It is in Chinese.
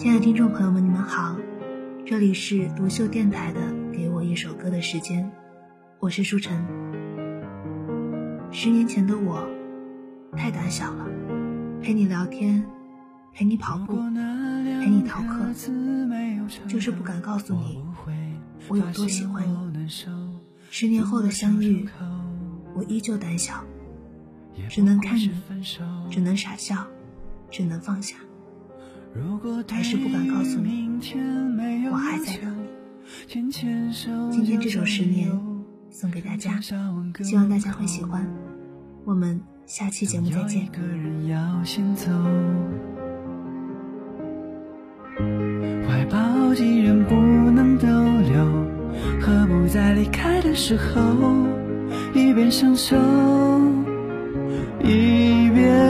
亲爱的听众朋友们，你们好，这里是独秀电台的《给我一首歌的时间》，我是舒晨。十年前的我，太胆小了，陪你聊天，陪你跑步，陪你逃课，就是不敢告诉你我有多喜欢你。十年后的相遇，我依旧胆小，只能看你，只能傻笑，只能放下。还是不敢告诉你，我还在等你。今天这首十年送给大家，希望大家会喜欢。我们下期节目再见。怀抱既然不能逗留，何不在离开的时候，一边享受，一边